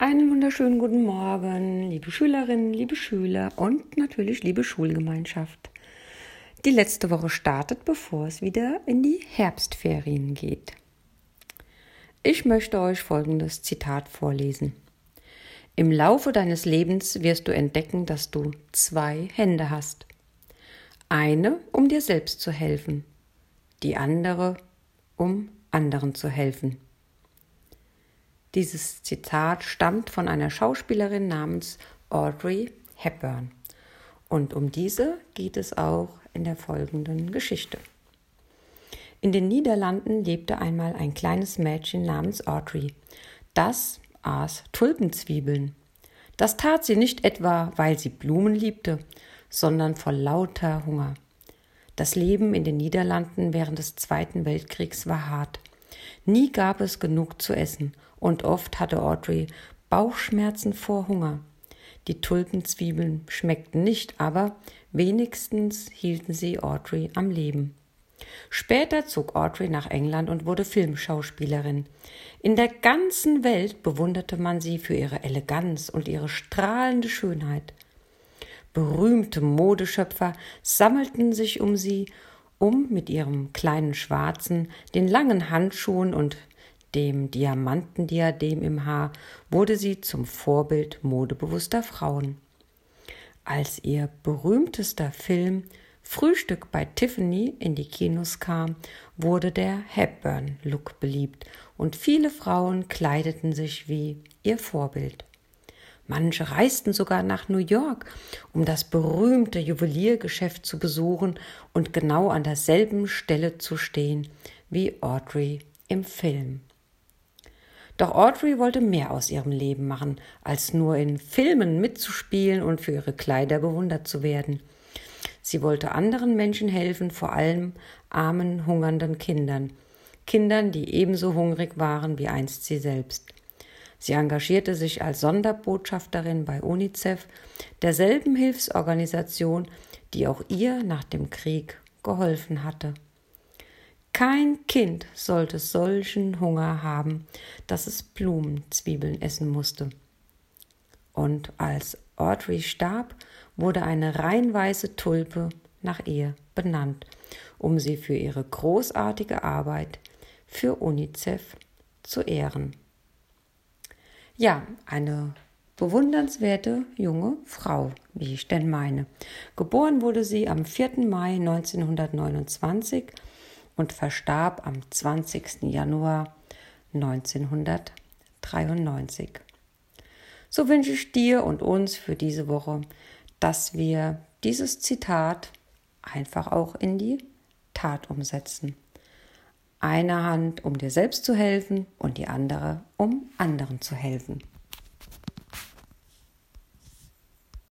Einen wunderschönen guten Morgen, liebe Schülerinnen, liebe Schüler und natürlich liebe Schulgemeinschaft. Die letzte Woche startet, bevor es wieder in die Herbstferien geht. Ich möchte euch folgendes Zitat vorlesen. Im Laufe deines Lebens wirst du entdecken, dass du zwei Hände hast. Eine, um dir selbst zu helfen, die andere, um anderen zu helfen. Dieses Zitat stammt von einer Schauspielerin namens Audrey Hepburn. Und um diese geht es auch in der folgenden Geschichte. In den Niederlanden lebte einmal ein kleines Mädchen namens Audrey. Das aß Tulpenzwiebeln. Das tat sie nicht etwa, weil sie Blumen liebte, sondern vor lauter Hunger. Das Leben in den Niederlanden während des Zweiten Weltkriegs war hart. Nie gab es genug zu essen, und oft hatte Audrey Bauchschmerzen vor Hunger. Die Tulpenzwiebeln schmeckten nicht, aber wenigstens hielten sie Audrey am Leben. Später zog Audrey nach England und wurde Filmschauspielerin. In der ganzen Welt bewunderte man sie für ihre Eleganz und ihre strahlende Schönheit. Berühmte Modeschöpfer sammelten sich um sie um mit ihrem kleinen Schwarzen, den langen Handschuhen und dem Diamantendiadem im Haar wurde sie zum Vorbild modebewusster Frauen. Als ihr berühmtester Film Frühstück bei Tiffany in die Kinos kam, wurde der Hepburn-Look beliebt und viele Frauen kleideten sich wie ihr Vorbild. Manche reisten sogar nach New York, um das berühmte Juweliergeschäft zu besuchen und genau an derselben Stelle zu stehen wie Audrey im Film. Doch Audrey wollte mehr aus ihrem Leben machen, als nur in Filmen mitzuspielen und für ihre Kleider bewundert zu werden. Sie wollte anderen Menschen helfen, vor allem armen, hungernden Kindern, Kindern, die ebenso hungrig waren wie einst sie selbst. Sie engagierte sich als Sonderbotschafterin bei UNICEF, derselben Hilfsorganisation, die auch ihr nach dem Krieg geholfen hatte. Kein Kind sollte solchen Hunger haben, dass es Blumenzwiebeln essen musste. Und als Audrey starb, wurde eine rein weiße Tulpe nach ihr benannt, um sie für ihre großartige Arbeit für UNICEF zu ehren. Ja, eine bewundernswerte junge Frau, wie ich denn meine. Geboren wurde sie am 4. Mai 1929 und verstarb am 20. Januar 1993. So wünsche ich dir und uns für diese Woche, dass wir dieses Zitat einfach auch in die Tat umsetzen. Eine Hand, um dir selbst zu helfen und die andere, um anderen zu helfen.